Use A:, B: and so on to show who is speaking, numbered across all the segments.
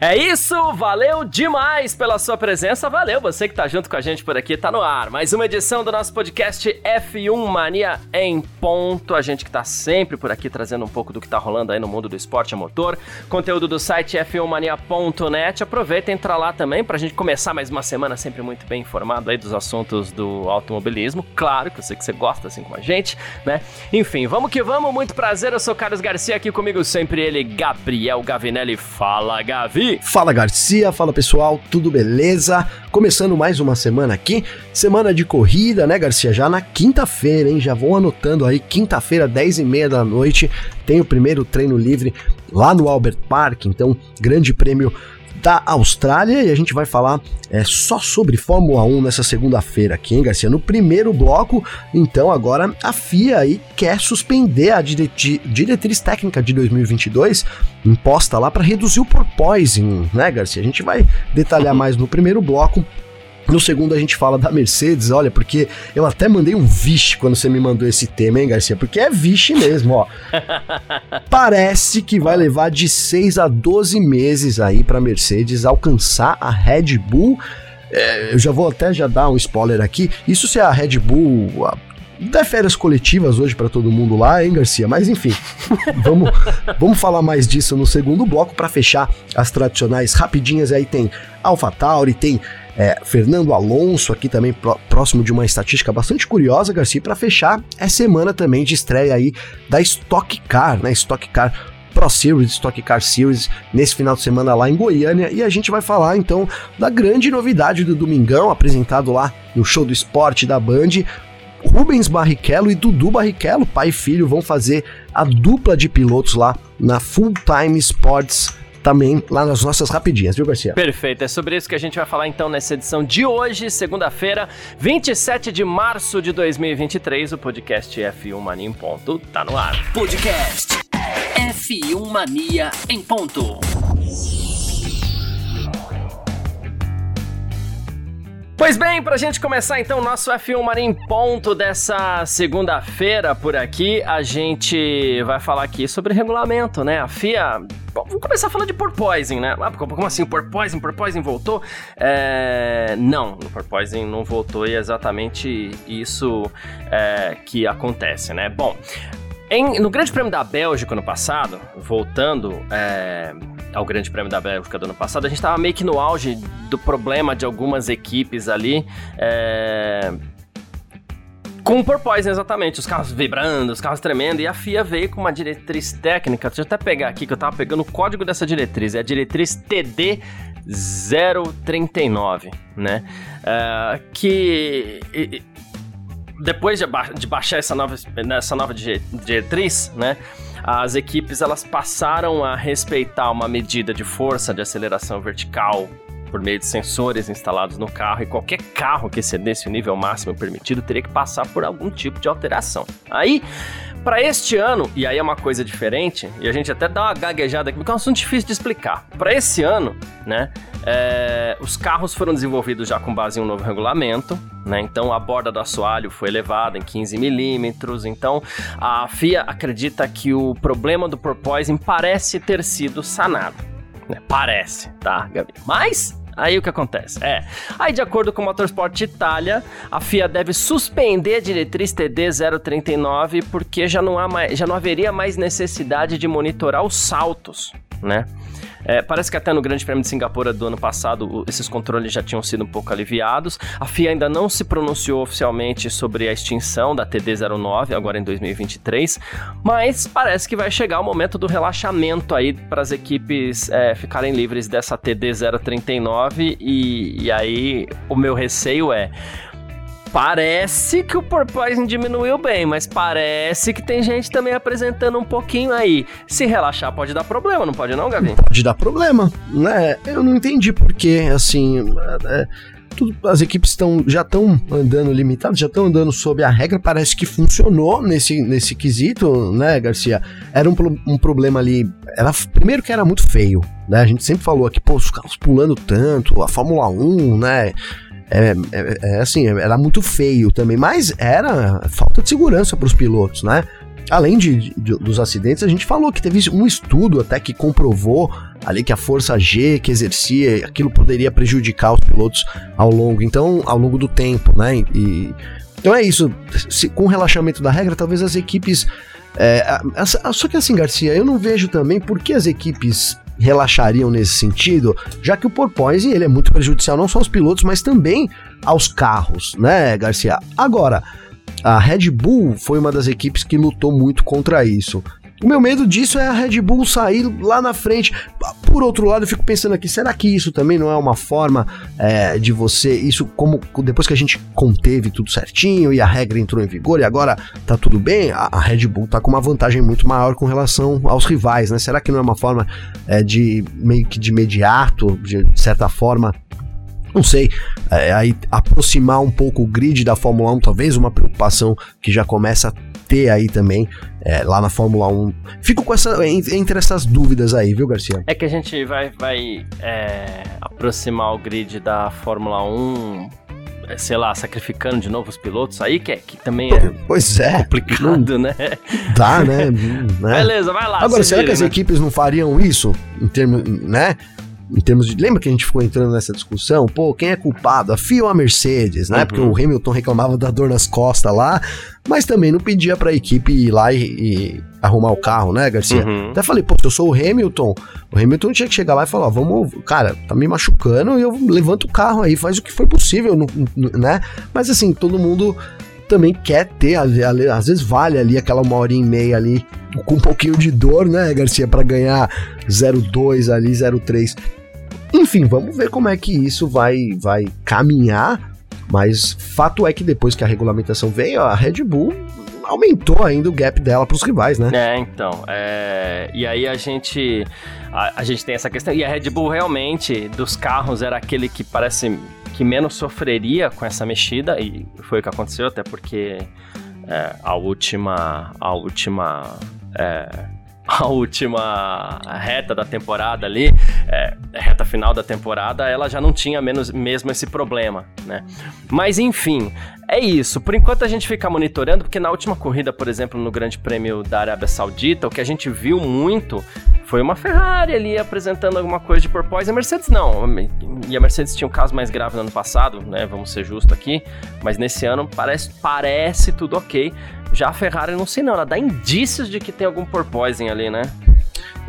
A: É isso, valeu demais pela sua presença, valeu você que tá junto com a gente por aqui, tá no ar. Mais uma edição do nosso podcast F1 Mania em ponto. A gente que tá sempre por aqui trazendo um pouco do que tá rolando aí no mundo do esporte a motor. Conteúdo do site f1mania.net. Aproveita e entra lá também pra gente começar mais uma semana sempre muito bem informado aí dos assuntos do automobilismo. Claro que eu sei que você gosta assim como a gente, né? Enfim, vamos que vamos, muito prazer. Eu sou Carlos Garcia aqui comigo sempre ele, Gabriel Gavinelli. Fala, Gavi!
B: Fala Garcia, fala pessoal, tudo beleza? Começando mais uma semana aqui, semana de corrida, né Garcia? Já na quinta-feira, hein? Já vão anotando aí, quinta-feira, 10 e meia da noite, tem o primeiro treino livre lá no Albert Park, então grande prêmio da Austrália e a gente vai falar é, só sobre Fórmula 1 nessa segunda-feira aqui, hein, Garcia? No primeiro bloco, então agora a FIA aí quer suspender a diretriz técnica de 2022 imposta lá para reduzir o porpoising, né, Garcia? A gente vai detalhar mais no primeiro bloco. No segundo a gente fala da Mercedes, olha, porque eu até mandei um vixe quando você me mandou esse tema, hein, Garcia? Porque é vixe mesmo, ó. Parece que vai levar de 6 a 12 meses aí para Mercedes alcançar a Red Bull. É, eu já vou até já dar um spoiler aqui. Isso se a Red Bull dá férias coletivas hoje para todo mundo lá, hein, Garcia? Mas enfim, vamos, vamos falar mais disso no segundo bloco para fechar as tradicionais rapidinhas. Aí tem AlphaTauri, tem é, Fernando Alonso, aqui também próximo de uma estatística bastante curiosa, Garcia, para fechar é semana também de estreia aí da Stock Car, né? Stock Car Pro Series, Stock Car Series, nesse final de semana lá em Goiânia. E a gente vai falar então da grande novidade do Domingão, apresentado lá no show do esporte da Band. Rubens Barrichello e Dudu Barrichello, pai e filho, vão fazer a dupla de pilotos lá na Full Time Sports também lá nas nossas rapidinhas, viu, Garcia?
A: Perfeito, é sobre isso que a gente vai falar então nessa edição de hoje, segunda-feira, 27 de março de 2023. O podcast F1 Mania em ponto tá no ar.
C: Podcast F1 Mania em ponto.
A: Pois bem, pra gente começar então o nosso F1 Marim ponto dessa segunda-feira por aqui, a gente vai falar aqui sobre regulamento, né? A FIA. Bom, vamos começar falando de porpoising, né? Ah, como assim? Porpoising? Porpoising voltou? É... Não, o porpoising não voltou e é exatamente isso é, que acontece, né? Bom, em, no Grande Prêmio da Bélgica no passado, voltando é, ao Grande Prêmio da Bélgica do ano passado, a gente estava meio que no auge do problema de algumas equipes ali. É, com o porpoise, exatamente. Os carros vibrando, os carros tremendo. E a FIA veio com uma diretriz técnica. Deixa eu até pegar aqui, que eu tava pegando o código dessa diretriz. É a diretriz TD 039, né? Uh, que depois de, ba de baixar essa nova, essa nova diretriz, né? As equipes elas passaram a respeitar uma medida de força de aceleração vertical por meio de sensores instalados no carro e qualquer carro que excedesse o nível máximo permitido teria que passar por algum tipo de alteração. Aí, para este ano, e aí é uma coisa diferente, e a gente até dá uma gaguejada aqui, porque é um assunto difícil de explicar. Para esse ano, né, é, os carros foram desenvolvidos já com base em um novo regulamento, né? Então a borda do assoalho foi elevada em 15 milímetros. Então a FIA acredita que o problema do porpoising parece ter sido sanado. Né? Parece, tá, Gabi? Mas Aí o que acontece? É, aí de acordo com o Motorsport Itália, a FIA deve suspender a diretriz TD 039 porque já não, há mais, já não haveria mais necessidade de monitorar os saltos, né? É, parece que até no Grande Prêmio de Singapura do ano passado esses controles já tinham sido um pouco aliviados. A FIA ainda não se pronunciou oficialmente sobre a extinção da TD09 agora em 2023, mas parece que vai chegar o momento do relaxamento aí para as equipes é, ficarem livres dessa TD039 e, e aí o meu receio é Parece que o porpoising diminuiu bem, mas parece que tem gente também apresentando um pouquinho aí. Se relaxar pode dar problema, não pode não, Gavi?
B: Pode dar problema, né? Eu não entendi porque, assim... É, tudo, as equipes estão já estão andando limitadas, já estão andando sob a regra, parece que funcionou nesse, nesse quesito, né, Garcia? Era um, um problema ali, era, primeiro que era muito feio, né? A gente sempre falou aqui, pô, os carros pulando tanto, a Fórmula 1, né? É, é, é, assim, era muito feio também, mas era falta de segurança para os pilotos, né? Além de, de, dos acidentes, a gente falou que teve um estudo até que comprovou ali que a força G que exercia, aquilo poderia prejudicar os pilotos ao longo, então, ao longo do tempo, né? E, então é isso. Se, com o relaxamento da regra, talvez as equipes. É, a, a, só que assim, Garcia, eu não vejo também por que as equipes relaxariam nesse sentido, já que o porpoise ele é muito prejudicial não só aos pilotos, mas também aos carros, né, Garcia? Agora, a Red Bull foi uma das equipes que lutou muito contra isso. O meu medo disso é a Red Bull sair lá na frente. Por outro lado, eu fico pensando aqui, será que isso também não é uma forma é, de você, isso como depois que a gente conteve tudo certinho e a regra entrou em vigor e agora tá tudo bem, a, a Red Bull tá com uma vantagem muito maior com relação aos rivais, né? Será que não é uma forma é, de meio que de imediato, de certa forma, não sei, é, aí aproximar um pouco o grid da Fórmula 1, talvez uma preocupação que já começa a ter aí também é, lá na Fórmula 1. Fico com essa entre essas dúvidas aí, viu, Garcia?
A: É que a gente vai, vai é, aproximar o grid da Fórmula 1 é, sei lá, sacrificando de novo os pilotos aí, que, é, que também é,
B: pois é
A: complicado, né?
B: Dá, né? né?
A: Beleza, vai lá.
B: Agora, será vira, que as né? equipes não fariam isso em termos, né? Em termos de. Lembra que a gente ficou entrando nessa discussão? Pô, quem é culpado? A FIA ou a Mercedes, né? Uhum. Porque o Hamilton reclamava da dor nas costas lá, mas também não pedia pra equipe ir lá e, e arrumar o carro, né, Garcia? Uhum. Até falei, pô, se eu sou o Hamilton, o Hamilton tinha que chegar lá e falar: vamos, cara, tá me machucando e eu levanto o carro aí, faz o que for possível, né? Mas assim, todo mundo também quer ter, às vezes vale ali aquela uma hora e meia ali com um pouquinho de dor, né, Garcia, para ganhar 0,2 ali, 0,3. Enfim, vamos ver como é que isso vai, vai caminhar. Mas fato é que depois que a regulamentação veio, a Red Bull aumentou ainda o gap dela para os rivais, né?
A: É, então. É... E aí a gente a, a, gente tem essa questão. E a Red Bull realmente dos carros era aquele que parece que menos sofreria com essa mexida e foi o que aconteceu até porque é, a última a última é, a última reta da temporada ali, é, reta final da temporada, ela já não tinha menos, mesmo esse problema, né? Mas enfim, é isso. Por enquanto a gente fica monitorando, porque na última corrida, por exemplo, no Grande Prêmio da Arábia Saudita, o que a gente viu muito foi uma Ferrari ali apresentando alguma coisa de porpoise. A Mercedes não. E a Mercedes tinha um caso mais grave no ano passado, né? Vamos ser justos aqui. Mas nesse ano parece, parece tudo ok. Já a Ferrari, não sei não, ela dá indícios de que tem algum porpoising ali, né?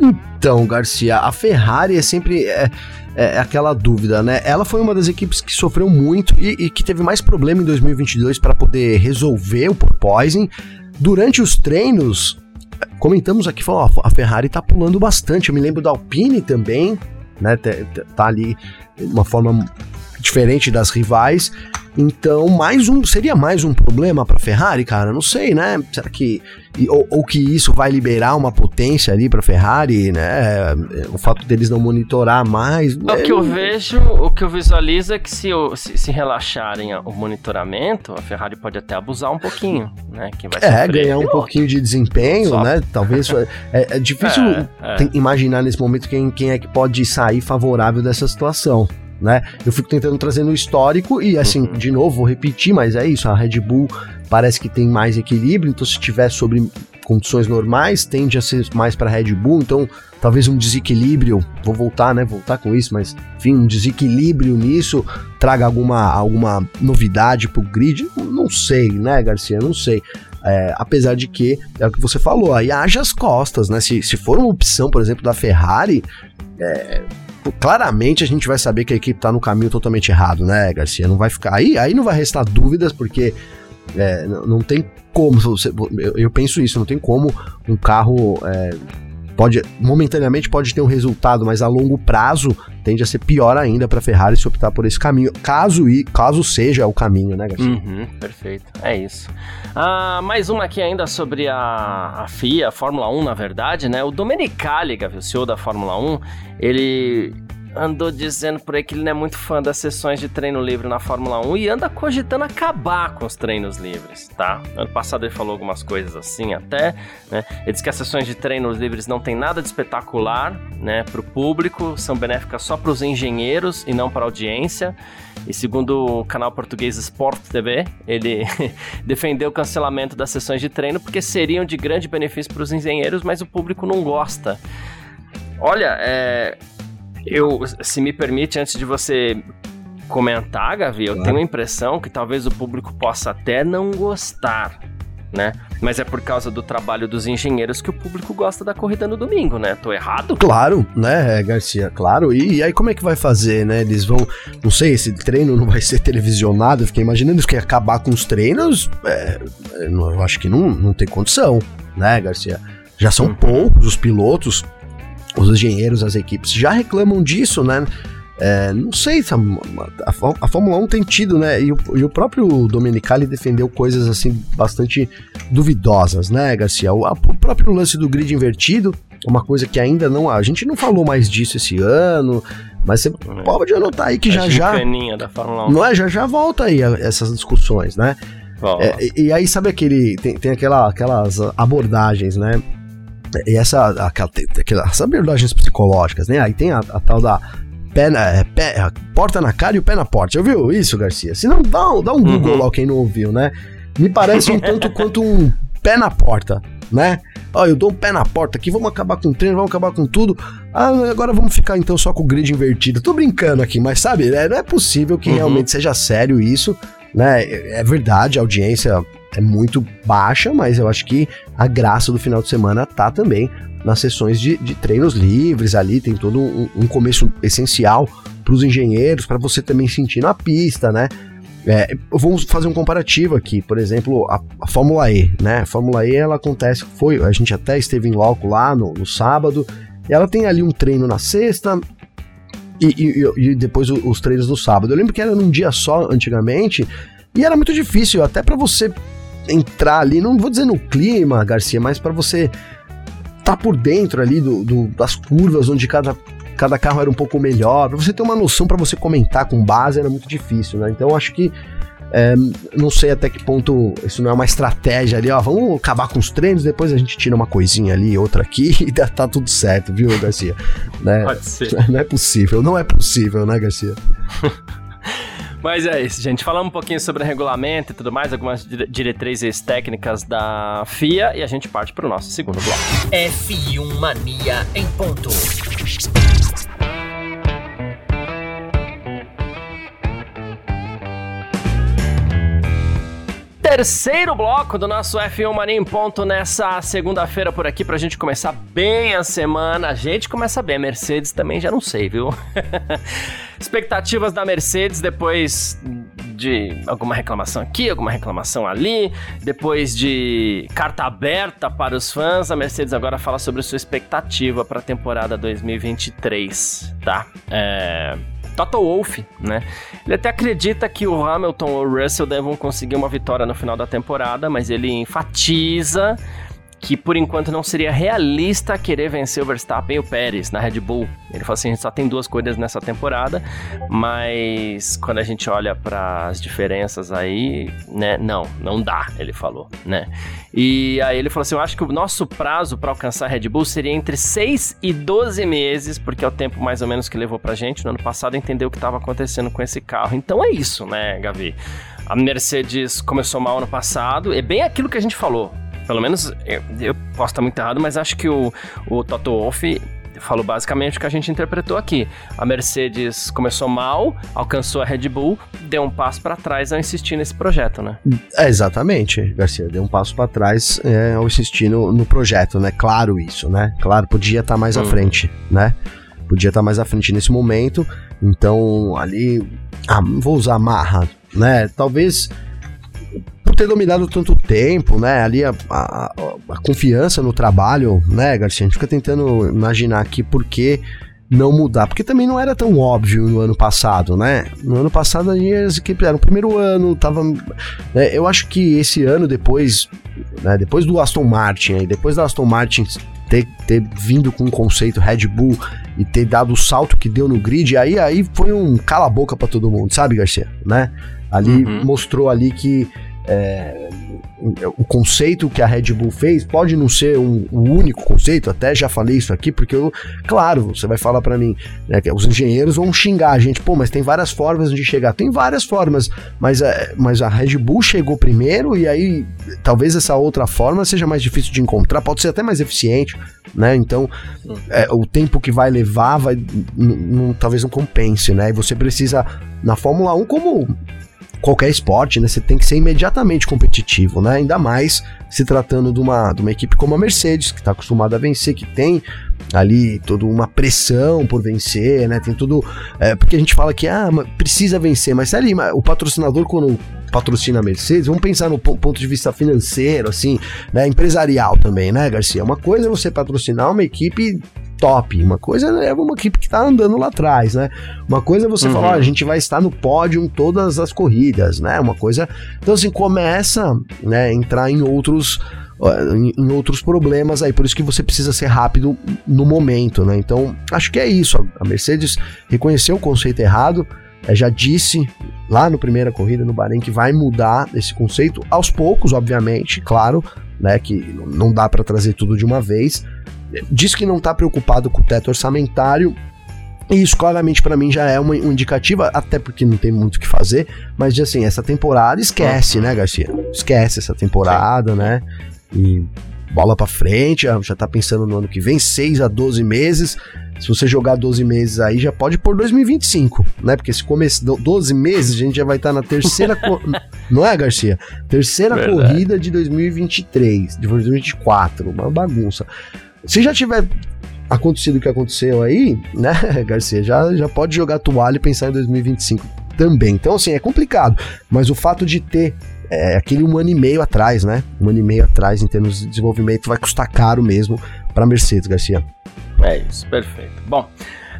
B: Então, Garcia, a Ferrari é sempre é, é, aquela dúvida, né? Ela foi uma das equipes que sofreu muito e, e que teve mais problema em 2022 para poder resolver o porpoising. Durante os treinos, comentamos aqui, falou, ó, a Ferrari tá pulando bastante. Eu me lembro da Alpine também, né? Tá, tá ali uma forma diferente das rivais. Então, mais um seria mais um problema para Ferrari, cara? Não sei, né? Será que ou, ou, que isso vai liberar uma potência ali para Ferrari, né? O fato deles não monitorar mais.
A: O que eu vejo, o que eu visualizo é que se, se, se relaxarem o monitoramento, a Ferrari pode até abusar um pouquinho, né?
B: Quem vai é, ganhar um pouquinho de desempenho, Só. né? Talvez é, é difícil é, é. imaginar nesse momento quem, quem é que pode sair favorável dessa situação né? Eu fico tentando trazer no histórico e assim, uhum. de novo, vou repetir, mas é isso, a Red Bull parece que tem mais equilíbrio, então se tiver sobre condições normais, tende a ser mais para Red Bull, então talvez um desequilíbrio, vou voltar, né, voltar com isso, mas enfim, um desequilíbrio nisso traga alguma, alguma novidade pro grid, não sei, né, Garcia, não sei. É, apesar de que, é o que você falou, aí haja as costas, né? Se, se for uma opção, por exemplo, da Ferrari, é, claramente a gente vai saber que a equipe tá no caminho totalmente errado, né, Garcia? Não vai ficar. Aí, aí não vai restar dúvidas, porque é, não, tem como. Eu, eu, penso isso, não tem como um carro. É, pode momentaneamente pode ter um resultado, mas a longo prazo tende a ser pior ainda para a Ferrari se optar por esse caminho, caso e caso seja o caminho, né, Garcia?
A: Uhum, perfeito, é isso. Ah, mais uma aqui ainda sobre a, a FIA, a Fórmula 1, na verdade, né? O Domenicali, o CEO da Fórmula 1, ele andou dizendo por aí que ele não é muito fã das sessões de treino livre na Fórmula 1 e anda cogitando acabar com os treinos livres, tá? Ano passado ele falou algumas coisas assim até, né? Ele disse que as sessões de treinos livres não tem nada de espetacular, né, para o público, são benéficas só para os engenheiros e não para a audiência. E segundo o canal português Sport TV, ele defendeu o cancelamento das sessões de treino porque seriam de grande benefício para os engenheiros, mas o público não gosta. Olha, é, eu, se me permite, antes de você comentar, Gavi, eu claro. tenho a impressão que talvez o público possa até não gostar, né? Mas é por causa do trabalho dos engenheiros que o público gosta da corrida no domingo, né? Tô errado?
B: Claro, né, Garcia? Claro. E, e aí como é que vai fazer, né? Eles vão, não sei, esse treino não vai ser televisionado. Eu fiquei imaginando que acabar com os treinos. É, eu acho que não, não tem condição, né, Garcia? Já são uhum. poucos os pilotos os engenheiros, as equipes já reclamam disso, né? É, não sei, a, a, Fórmula 1 tem tido, né? E o, e o, próprio Domenicali defendeu coisas assim bastante duvidosas, né, Garcia? O, a, o, próprio lance do grid invertido, uma coisa que ainda não. A gente não falou mais disso esse ano, mas você é. pode anotar aí que a já já.
A: Da Fórmula 1.
B: Não é? Já já volta aí essas discussões, né? É, e, e, aí, sabe aquele. Tem, tem aquela, aquelas abordagens, né? E essa, aquela, aquelas abordagens psicológicas, né? Aí tem a, a tal da pé na, é, pé, porta na cara e o pé na porta. Já ouviu isso, Garcia? Se não, dá, dá um Google uhum. lá quem não ouviu, né? Me parece um tanto quanto um pé na porta, né? Ó, eu dou um pé na porta aqui, vamos acabar com o treino, vamos acabar com tudo. Ah, agora vamos ficar então só com o grid invertido. Tô brincando aqui, mas sabe, é, não é possível que uhum. realmente seja sério isso, né? É, é verdade, a audiência é muito baixa, mas eu acho que a graça do final de semana tá também nas sessões de, de treinos livres ali, tem todo um, um começo essencial para os engenheiros, para você também sentir na pista, né? É, vamos fazer um comparativo aqui, por exemplo, a, a, Fórmula E, né? A Fórmula E ela acontece, foi, a gente até esteve em loco lá no, no sábado, ela tem ali um treino na sexta, e, e, e, depois os treinos no sábado. Eu lembro que era num dia só antigamente e era muito difícil, até para você entrar ali, não vou dizer no clima, Garcia, mas para você tá por dentro ali do, do, das curvas, onde cada, cada carro era um pouco melhor, para você ter uma noção para você comentar com base era muito difícil, né? Então acho que é, não sei até que ponto isso não é uma estratégia ali, ó. Vamos acabar com os treinos, depois a gente tira uma coisinha ali, outra aqui e tá tudo certo, viu, Garcia? Né?
A: Pode ser.
B: Não é possível, não é possível, né, Garcia?
A: Mas é isso, gente. Falamos um pouquinho sobre regulamento e tudo mais, algumas diretrizes técnicas da FIA e a gente parte para o nosso segundo bloco.
C: F1 Mania em ponto.
A: Terceiro bloco do nosso F1 Mania em ponto nessa segunda-feira por aqui pra gente começar bem a semana. A gente começa bem, a Mercedes também já não sei, viu? Expectativas da Mercedes depois de alguma reclamação aqui, alguma reclamação ali, depois de carta aberta para os fãs, a Mercedes agora fala sobre sua expectativa para a temporada 2023, tá? É Toto Wolff, né? Ele até acredita que o Hamilton ou o Russell devem conseguir uma vitória no final da temporada, mas ele enfatiza que por enquanto não seria realista querer vencer o Verstappen e o Pérez na Red Bull. Ele falou assim: a gente só tem duas corridas nessa temporada, mas quando a gente olha para as diferenças aí, né, não, não dá, ele falou, né? E aí ele falou assim: eu acho que o nosso prazo para alcançar a Red Bull seria entre 6 e 12 meses, porque é o tempo mais ou menos que levou pra gente no ano passado entender o que estava acontecendo com esse carro. Então é isso, né, Gavi? A Mercedes começou mal ano passado, é bem aquilo que a gente falou pelo menos eu, eu posso estar muito errado, mas acho que o, o Toto Wolff falou basicamente o que a gente interpretou aqui. A Mercedes começou mal, alcançou a Red Bull, deu um passo para trás ao insistir nesse projeto, né?
B: É, exatamente, Garcia, deu um passo para trás é, ao insistir no, no, projeto, né? Claro isso, né? Claro, podia estar tá mais à uhum. frente, né? Podia estar tá mais à frente nesse momento. Então, ali, ah, vou usar marra, né? Talvez ter dominado tanto tempo, né? Ali a, a, a, confiança no trabalho, né, Garcia? A gente fica tentando imaginar aqui por que não mudar, porque também não era tão óbvio no ano passado, né? No ano passado as equipes eram o primeiro ano, tava. Né, eu acho que esse ano, depois, né, depois do Aston Martin, aí, depois do Aston Martin ter, ter vindo com um conceito Red Bull e ter dado o salto que deu no grid, aí, aí foi um cala-boca para todo mundo, sabe, Garcia? Né? Ali uhum. mostrou ali que é, o conceito que a Red Bull fez pode não ser um, um, único conceito, até já falei isso aqui, porque eu, claro, você vai falar para mim, né, que os engenheiros vão xingar a gente, pô, mas tem várias formas de chegar, tem várias formas, mas, é, mas a Red Bull chegou primeiro e aí talvez essa outra forma seja mais difícil de encontrar, pode ser até mais eficiente, né? Então, é, o tempo que vai levar vai, talvez não compense, né? E você precisa na Fórmula 1 como qualquer esporte, né? Você tem que ser imediatamente competitivo, né? Ainda mais se tratando de uma, de uma equipe como a Mercedes, que está acostumada a vencer, que tem ali toda uma pressão por vencer, né? Tem tudo. É, porque a gente fala que ah, precisa vencer, mas ali, o patrocinador, quando patrocina a Mercedes, vamos pensar no ponto de vista financeiro, assim, né? Empresarial também, né, Garcia? Uma coisa é você patrocinar uma equipe top. Uma coisa é uma equipe que tá andando lá atrás, né? Uma coisa é você uhum. falar, a gente vai estar no pódio em todas as corridas, né? Uma coisa. Então, assim, começa né, a entrar em outros. Em outros problemas aí, por isso que você precisa ser rápido no momento, né? Então, acho que é isso. A Mercedes reconheceu o conceito errado, é, já disse lá no primeira corrida no Bahrein que vai mudar esse conceito aos poucos, obviamente, claro, né? Que não dá para trazer tudo de uma vez, diz que não está preocupado com o teto orçamentário. E isso claramente para mim já é uma, uma indicativa, até porque não tem muito o que fazer, mas de assim, essa temporada esquece, uhum. né, Garcia? Esquece essa temporada, Sim. né? E bola para frente, já, tá pensando no ano que vem, 6 a 12 meses. Se você jogar 12 meses aí, já pode por 2025, né? Porque se começar 12 meses, a gente já vai estar tá na terceira. não é, Garcia? Terceira Verdade. corrida de 2023, de 2024. Uma bagunça. Se já tiver acontecido o que aconteceu aí, né, Garcia, já, já pode jogar toalha e pensar em 2025 também. Então, assim, é complicado. Mas o fato de ter é, aquele um ano e meio atrás, né? Um ano e meio atrás, em termos de desenvolvimento, vai custar caro mesmo para Mercedes, Garcia.
A: É isso, perfeito. Bom,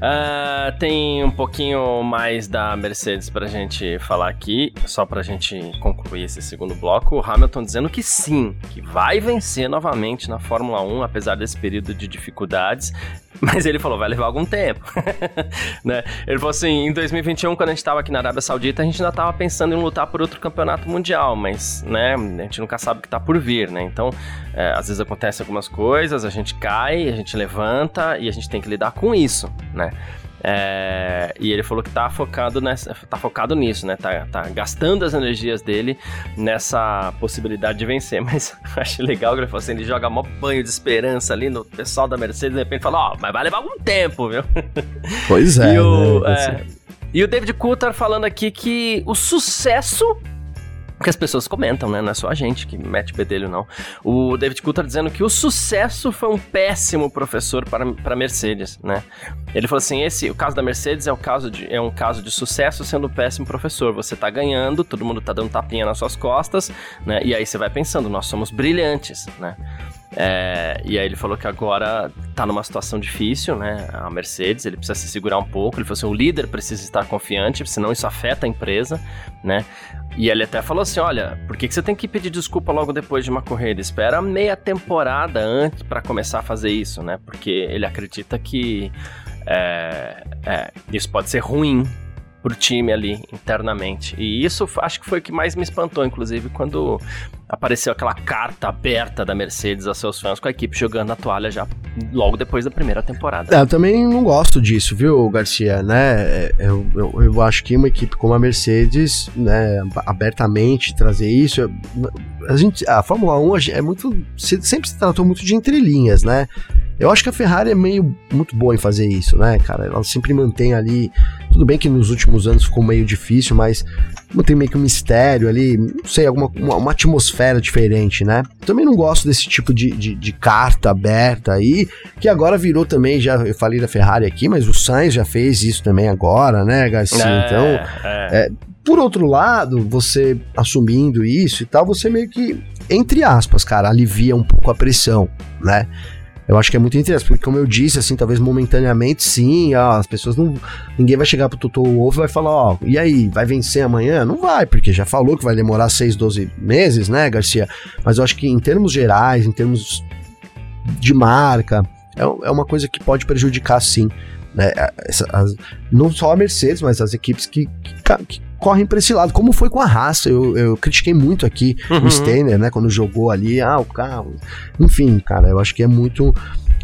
A: Uh, tem um pouquinho mais da Mercedes pra gente falar aqui, só pra gente concluir esse segundo bloco. O Hamilton dizendo que sim, que vai vencer novamente na Fórmula 1, apesar desse período de dificuldades. Mas ele falou, vai levar algum tempo. né? Ele falou assim: em 2021, quando a gente estava aqui na Arábia Saudita, a gente ainda estava pensando em lutar por outro campeonato mundial, mas né, a gente nunca sabe o que está por vir, né? Então, é, às vezes acontecem algumas coisas, a gente cai, a gente levanta e a gente tem que lidar com isso, né? É, e ele falou que tá focado, nessa, tá focado nisso, né? Tá, tá gastando as energias dele nessa possibilidade de vencer. Mas achei legal que ele falou assim: ele joga mó banho de esperança ali no pessoal da Mercedes, de repente fala: Ó, oh, mas vai levar algum tempo, viu?
B: Pois é.
A: e, o, né? é, e o David Coulter falando aqui que o sucesso que as pessoas comentam, né? Não é só a gente que mete bedelho, não. O David Coulter dizendo que o sucesso foi um péssimo professor para, para Mercedes, né? Ele falou assim: esse, o caso da Mercedes é, o caso de, é um caso de sucesso sendo um péssimo professor. Você tá ganhando, todo mundo tá dando tapinha nas suas costas, né? E aí você vai pensando, nós somos brilhantes, né? É, e aí ele falou que agora tá numa situação difícil, né? A Mercedes, ele precisa se segurar um pouco. Ele falou assim: o líder precisa estar confiante, senão isso afeta a empresa, né? E ele até falou assim: olha, por que, que você tem que pedir desculpa logo depois de uma corrida? Espera meia temporada antes para começar a fazer isso, né? Porque ele acredita que é, é, isso pode ser ruim pro time ali internamente. E isso acho que foi o que mais me espantou, inclusive, quando apareceu aquela carta aberta da Mercedes aos seus fãs com a equipe jogando a toalha já logo depois da primeira temporada.
B: É, eu também não gosto disso, viu, Garcia, né? É, eu, eu, eu, acho que uma equipe como a Mercedes, né, abertamente trazer isso, a gente, a Fórmula 1 é muito, sempre se tratou muito de entrelinhas, né? Eu acho que a Ferrari é meio muito boa em fazer isso, né, cara? Ela sempre mantém ali. Tudo bem que nos últimos anos ficou meio difícil, mas mantém meio que um mistério ali, não sei, alguma uma, uma atmosfera diferente, né? Também não gosto desse tipo de, de, de, carta aberta aí, que agora virou também, já eu falei da Ferrari aqui, mas o Sainz já fez isso também agora, né, Garcia? É, então, é. É, por outro lado, você assumindo isso e tal, você meio que, entre aspas, cara, alivia um pouco a pressão, né? Eu acho que é muito interessante, porque como eu disse, assim, talvez momentaneamente, sim, ó, as pessoas não. Ninguém vai chegar pro Toto Wolff e vai falar, ó, e aí, vai vencer amanhã? Não vai, porque já falou que vai demorar 6, 12 meses, né, Garcia? Mas eu acho que em termos gerais, em termos de marca. É, é uma coisa que pode prejudicar sim. Né? Essa, as, não só a Mercedes, mas as equipes que, que, que correm para esse lado, como foi com a raça. Eu, eu critiquei muito aqui uhum. o Steiner, né? Quando jogou ali, ah, o carro. Enfim, cara, eu acho que é muito.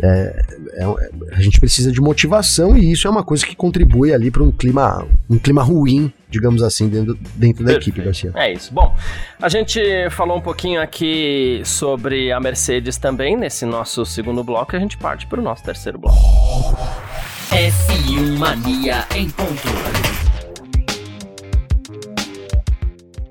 B: É, é, a gente precisa de motivação e isso é uma coisa que contribui ali para um clima, um clima ruim, digamos assim, dentro, dentro da equipe, Garcia.
A: É isso. Bom, a gente falou um pouquinho aqui sobre a Mercedes também nesse nosso segundo bloco e a gente parte para o nosso terceiro bloco.
C: F1 Mania em ponto.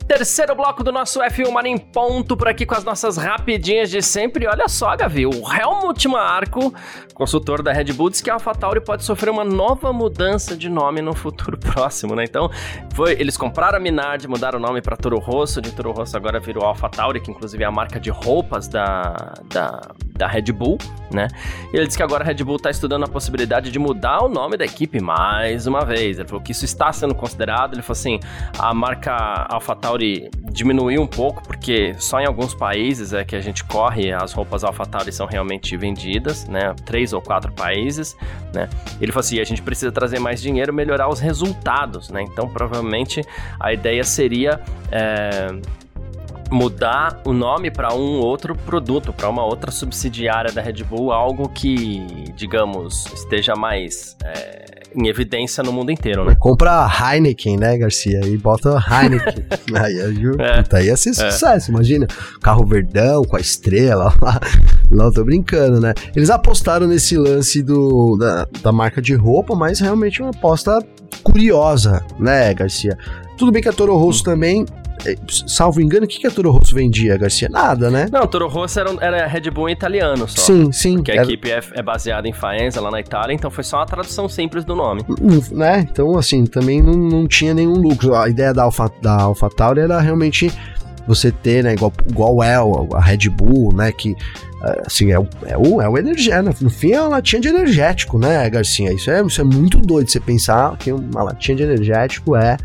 A: Terceiro bloco do nosso F1 Mania em ponto por aqui com as nossas rapidinhas de sempre. Olha só, Gavi, o Helmut Marko, consultor da Red Bull, diz que a AlphaTauri pode sofrer uma nova mudança de nome no futuro próximo, né? Então, foi, eles compraram a Minardi, mudaram o nome para Toro Rosso, de Toro Rosso agora virou AlphaTauri, que inclusive é a marca de roupas da, da, da Red Bull, né? E ele disse que agora a Red Bull está estudando a possibilidade de mudar o nome da equipe mais uma vez. Ele falou que isso está sendo considerado. Ele falou assim: a marca AlphaTauri AlphaTauri diminuiu um pouco, porque só em alguns países é que a gente corre, as roupas AlphaTauri são realmente vendidas, né? Três ou quatro países, né? Ele falou assim, a gente precisa trazer mais dinheiro, melhorar os resultados, né? Então, provavelmente, a ideia seria... É mudar o nome para um outro produto, para uma outra subsidiária da Red Bull, algo que, digamos, esteja mais é, em evidência no mundo inteiro, né?
B: Compra Heineken, né, Garcia? E bota Heineken. aí, é. puta, ia ser é. sucesso, imagina. Carro verdão com a estrela lá. Não, tô brincando, né? Eles apostaram nesse lance do, da, da marca de roupa, mas realmente uma aposta curiosa, né, Garcia? Tudo bem que a Toro Rosso também é, salvo engano, o que, que a Toro Rosso vendia, Garcia? Nada, né?
A: Não, a Toro Rosso era, era Red Bull italiano só.
B: Sim, sim.
A: Porque a era... equipe é, é, baseada em Faenza, lá na Itália, então foi só uma tradução simples do nome.
B: Hum, né? Então, assim, também não, não tinha nenhum lucro. A ideia da Alpha, da Alpha Tauri era realmente você ter, né, igual, igual é a Red Bull, né, que é, assim, é o, é o, é o energético, no fim é uma latinha de energético, né, Garcia? Isso é, isso é muito doido, você pensar que uma latinha de energético é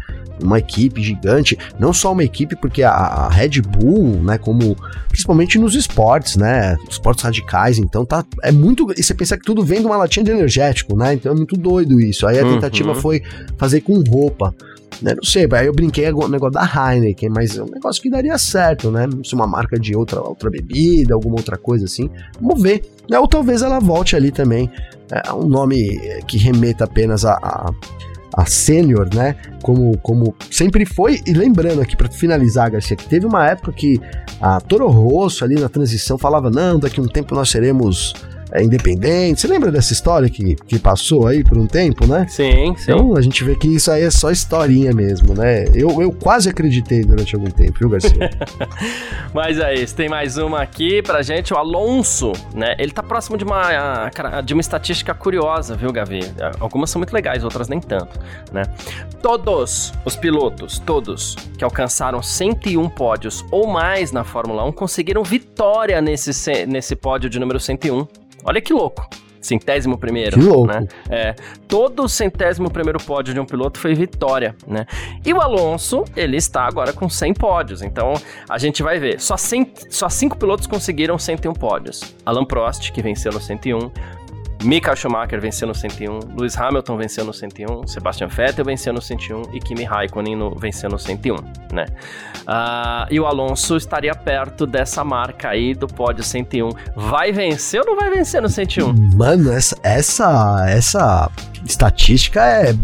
B: uma equipe gigante, não só uma equipe, porque a, a, Red Bull, né, como principalmente nos esportes, né, esportes radicais, então tá é muito, e você pensa que tudo vem de uma latinha de energético, né? Então é muito doido isso. Aí a uhum. tentativa foi fazer com roupa. Né, não sei, aí eu brinquei o negócio da Heineken, mas é um negócio que daria certo, né? Se uma marca de outra, outra bebida, alguma outra coisa assim, vamos ver. Né? Ou talvez ela volte ali também. É um nome que remeta apenas a, a a sênior, né? Como, como sempre foi. E lembrando aqui, para finalizar, Garcia, que teve uma época que a Toro Rosso ali na transição falava: não, daqui a um tempo nós seremos é, independente. Você lembra dessa história que, que passou aí por um tempo, né?
A: Sim, sim.
B: Então a gente vê que isso aí é só historinha mesmo, né? Eu, eu quase acreditei durante algum tempo, viu, Garcia?
A: Mas é isso, tem mais uma aqui pra gente, o Alonso, né? Ele tá próximo de uma, de uma estatística curiosa, viu, Gavi? Algumas são muito legais, outras nem tanto, né? Todos os pilotos, todos que alcançaram 101 pódios ou mais na Fórmula 1 conseguiram vitória nesse, nesse pódio de número 101. Olha que louco. Centésimo primeiro.
B: Que louco. Né?
A: É, todo o centésimo primeiro pódio de um piloto foi vitória, né? E o Alonso, ele está agora com 100 pódios. Então, a gente vai ver. Só, 100, só cinco pilotos conseguiram 101 pódios. Alan Prost, que venceu no 101. Michael Schumacher venceu no 101, Lewis Hamilton venceu no 101, Sebastian Vettel venceu no 101 e Kimi Raikkonen no, venceu no 101, né? Uh, e o Alonso estaria perto dessa marca aí do pódio 101. Vai vencer ou não vai vencer no 101?
B: Mano, essa, essa, essa estatística é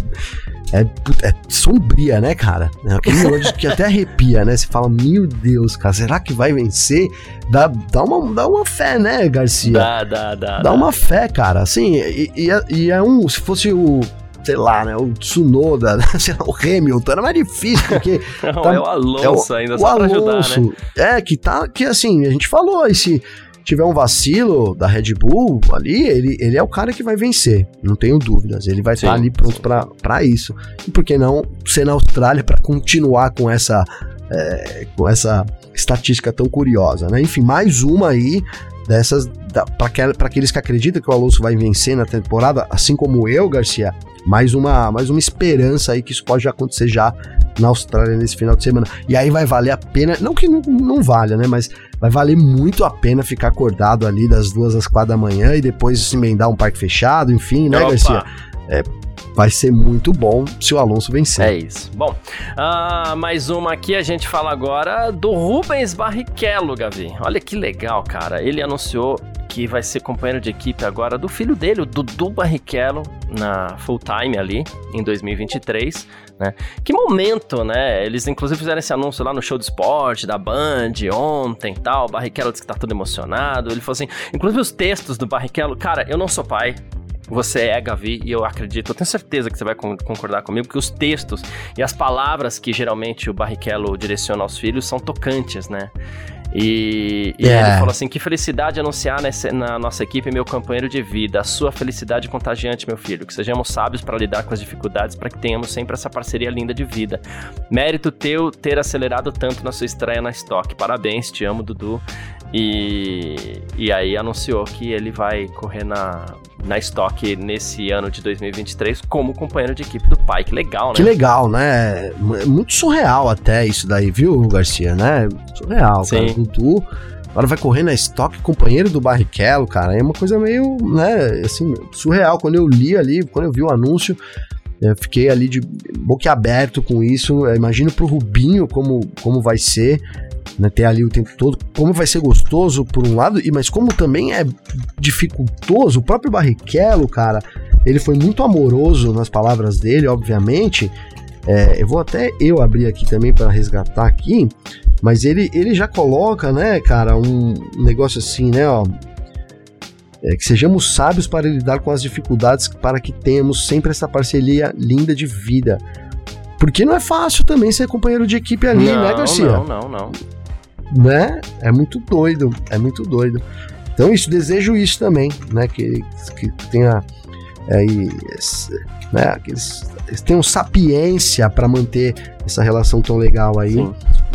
B: é, é, sombria, né, cara? É aquele negócio que até arrepia, né? Você fala, meu Deus, cara, será que vai vencer? Dá, dá, uma, dá uma fé, né, Garcia?
A: Dá, dá, dá.
B: Dá, uma fé, cara. Assim, e, e, é, e é um. Se fosse o sei lá, né, o Tsunoda, sei lá, o Hamilton, era mais difícil, porque...
A: Não, tá, é o Alonso é o, ainda, o só Alonso, pra ajudar, né?
B: É, que tá, que assim, a gente falou, esse tiver um vacilo da Red Bull ali, ele, ele é o cara que vai vencer, não tenho dúvidas. Ele vai estar tá ali pronto para isso. E por que não ser na Austrália para continuar com essa, é, com essa estatística tão curiosa, né? Enfim, mais uma aí dessas para aqueles que acreditam que o Alonso vai vencer na temporada, assim como eu, Garcia, mais uma mais uma esperança aí que isso pode acontecer já na Austrália nesse final de semana. E aí vai valer a pena, não que não, não valha, né? Mas vai valer muito a pena ficar acordado ali das duas às quatro da manhã e depois se emendar um parque fechado, enfim, né, Opa. Garcia? É, vai ser muito bom se o Alonso vencer.
A: É isso. Bom, uh, mais uma aqui, a gente fala agora do Rubens Barrichello, Gavi. Olha que legal, cara. Ele anunciou que vai ser companheiro de equipe agora do filho dele, o Dudu Barrichello, na full time ali, em 2023. Né? Que momento, né? Eles inclusive fizeram esse anúncio lá no show de esporte da Band ontem tal. O Barrichello disse que tá todo emocionado. Ele falou assim: inclusive os textos do Barrichello, cara, eu não sou pai, você é Gavi e eu acredito, eu tenho certeza que você vai concordar comigo que os textos e as palavras que geralmente o Barrichello direciona aos filhos são tocantes, né? E, e yeah. ele é. falou assim: que felicidade anunciar nessa, na nossa equipe meu companheiro de vida, a sua felicidade contagiante, meu filho. Que sejamos sábios para lidar com as dificuldades, para que tenhamos sempre essa parceria linda de vida. Mérito teu ter acelerado tanto na sua estreia na Stock. Parabéns, te amo, Dudu. E, e aí anunciou que ele vai correr na, na Stock nesse ano de 2023 como companheiro de equipe do pai. Que legal, né?
B: Que legal, né? Muito surreal até isso daí, viu, Garcia, né? Surreal, Sim. cara. Dudu agora vai correr na Stock companheiro do Barrichello, cara. É uma coisa meio, né, assim, surreal. Quando eu li ali, quando eu vi o anúncio, eu fiquei ali de boquiaberto com isso. Eu imagino pro Rubinho como, como vai ser né, ter ali o tempo todo, como vai ser gostoso por um lado, e mas como também é dificultoso, o próprio Barrichello, cara, ele foi muito amoroso nas palavras dele, obviamente. É, eu vou até eu abrir aqui também para resgatar aqui, mas ele, ele já coloca, né, cara, um negócio assim, né, ó, é, que sejamos sábios para lidar com as dificuldades, para que tenhamos sempre essa parceria linda de vida. Porque não é fácil também ser companheiro de equipe ali,
A: não,
B: né, Garcia?
A: Não, não, não
B: né? É muito doido, é muito doido. Então isso, desejo isso também, né? Que, que tenha aí, né? Que eles, eles tenham sapiência para manter essa relação tão legal aí.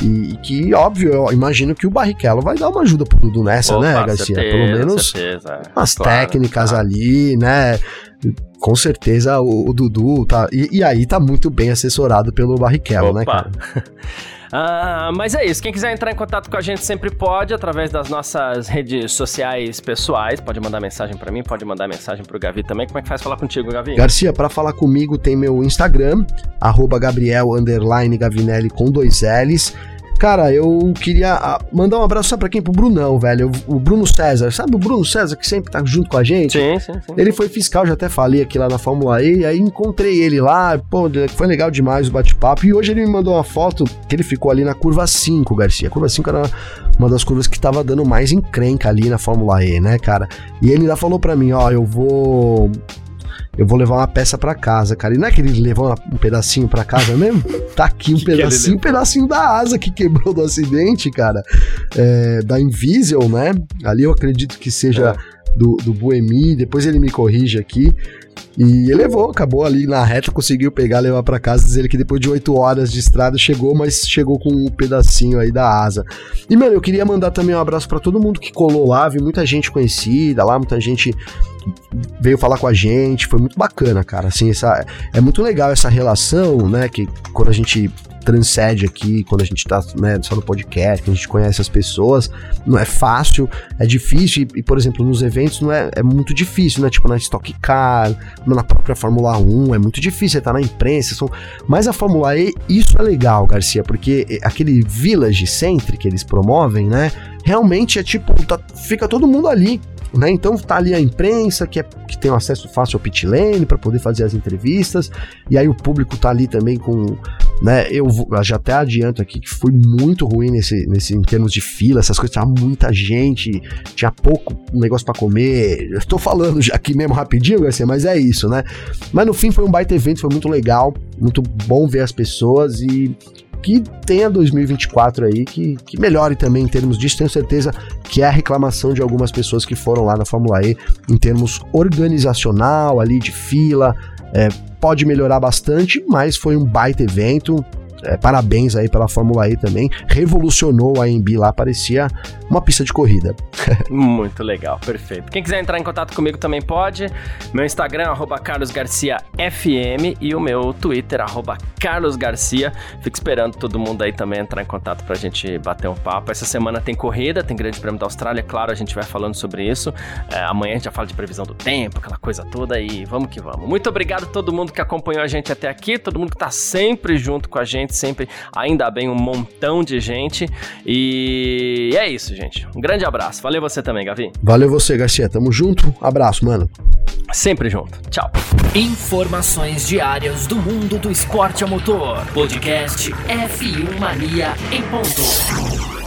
B: E, e, que, óbvio, eu imagino que o Barrichello vai dar uma ajuda pro Dudu nessa, Opa, né, Garcia?
A: Certeza,
B: Pelo menos
A: certeza,
B: as claro, técnicas claro. ali, né? Com certeza o, o Dudu tá. E, e, aí tá muito bem assessorado pelo Barrichello, né,
A: cara? Uh, mas é isso. Quem quiser entrar em contato com a gente sempre pode, através das nossas redes sociais pessoais. Pode mandar mensagem para mim, pode mandar mensagem pro Gavi também. Como é que faz falar contigo, Gavi?
B: Garcia, para falar comigo tem meu Instagram, arroba Gabriel Gavinelli com dois L's. Cara, eu queria ah, mandar um abraço só pra quem? Pro Brunão, velho. O Bruno César. Sabe o Bruno César que sempre tá junto com a gente?
A: Sim, sim, sim.
B: Ele foi fiscal, já até falei aqui lá na Fórmula E, e aí encontrei ele lá, pô, foi legal demais o bate-papo. E hoje ele me mandou uma foto que ele ficou ali na curva 5, Garcia. A curva 5 era uma das curvas que tava dando mais encrenca ali na Fórmula E, né, cara? E ele ainda falou pra mim, ó, eu vou eu vou levar uma peça para casa, cara. E não é que ele levou um pedacinho para casa mesmo? Tá aqui um pedacinho, um pedacinho da asa que quebrou do acidente, cara. É, da Invisible, né? Ali eu acredito que seja é. Do, do Buemi. Depois ele me corrige aqui. E ele levou, acabou ali na reta, conseguiu pegar, levar para casa, dizer que depois de 8 horas de estrada chegou, mas chegou com um pedacinho aí da asa. E, mano, eu queria mandar também um abraço para todo mundo que colou lá, vi muita gente conhecida lá, muita gente veio falar com a gente, foi muito bacana, cara. Assim, essa, é muito legal essa relação, né? Que quando a gente transcende aqui, quando a gente tá né, só no podcast, que a gente conhece as pessoas, não é fácil, é difícil, e, e, por exemplo, nos eventos não é, é muito difícil, né? Tipo na Stock Car, na própria Fórmula 1, é muito difícil, você tá na imprensa, são... mas a Fórmula E, isso é legal, Garcia, porque aquele Village Center que eles promovem, né? Realmente é tipo, tá, fica todo mundo ali, né? Então tá ali a imprensa que, é, que tem um acesso fácil ao pit lane para poder fazer as entrevistas, e aí o público tá ali também com, né? Eu já até adianto aqui que foi muito ruim nesse, nesse em termos de fila, essas coisas, tinha muita gente, tinha pouco negócio para comer. Eu tô falando aqui mesmo rapidinho, Garcia, mas é isso, né? Mas no fim foi um baita evento, foi muito legal, muito bom ver as pessoas e que tenha 2024 aí, que, que melhore também em termos disso. Tenho certeza que é a reclamação de algumas pessoas que foram lá na Fórmula E em termos organizacional, ali de fila. É, pode melhorar bastante, mas foi um baita evento. É, parabéns aí pela Fórmula E também. Revolucionou a AMB lá, parecia uma pista de corrida.
A: Muito legal, perfeito. Quem quiser entrar em contato comigo também pode. Meu Instagram, arroba carlosgarciafm e o meu Twitter, arroba carlosgarcia. Fico esperando todo mundo aí também entrar em contato pra gente bater um papo. Essa semana tem corrida, tem Grande Prêmio da Austrália, claro, a gente vai falando sobre isso. É, amanhã a gente já fala de previsão do tempo, aquela coisa toda e vamos que vamos. Muito obrigado a todo mundo que acompanhou a gente até aqui, todo mundo que tá sempre junto com a gente, sempre, ainda bem, um montão de gente. E é isso, gente. Um grande abraço. Valeu você também, Gavi.
B: Valeu você, Garcia. Tamo junto. Abraço, mano.
A: Sempre junto. Tchau.
C: Informações diárias do mundo do esporte a motor. Podcast F1 Mania em ponto.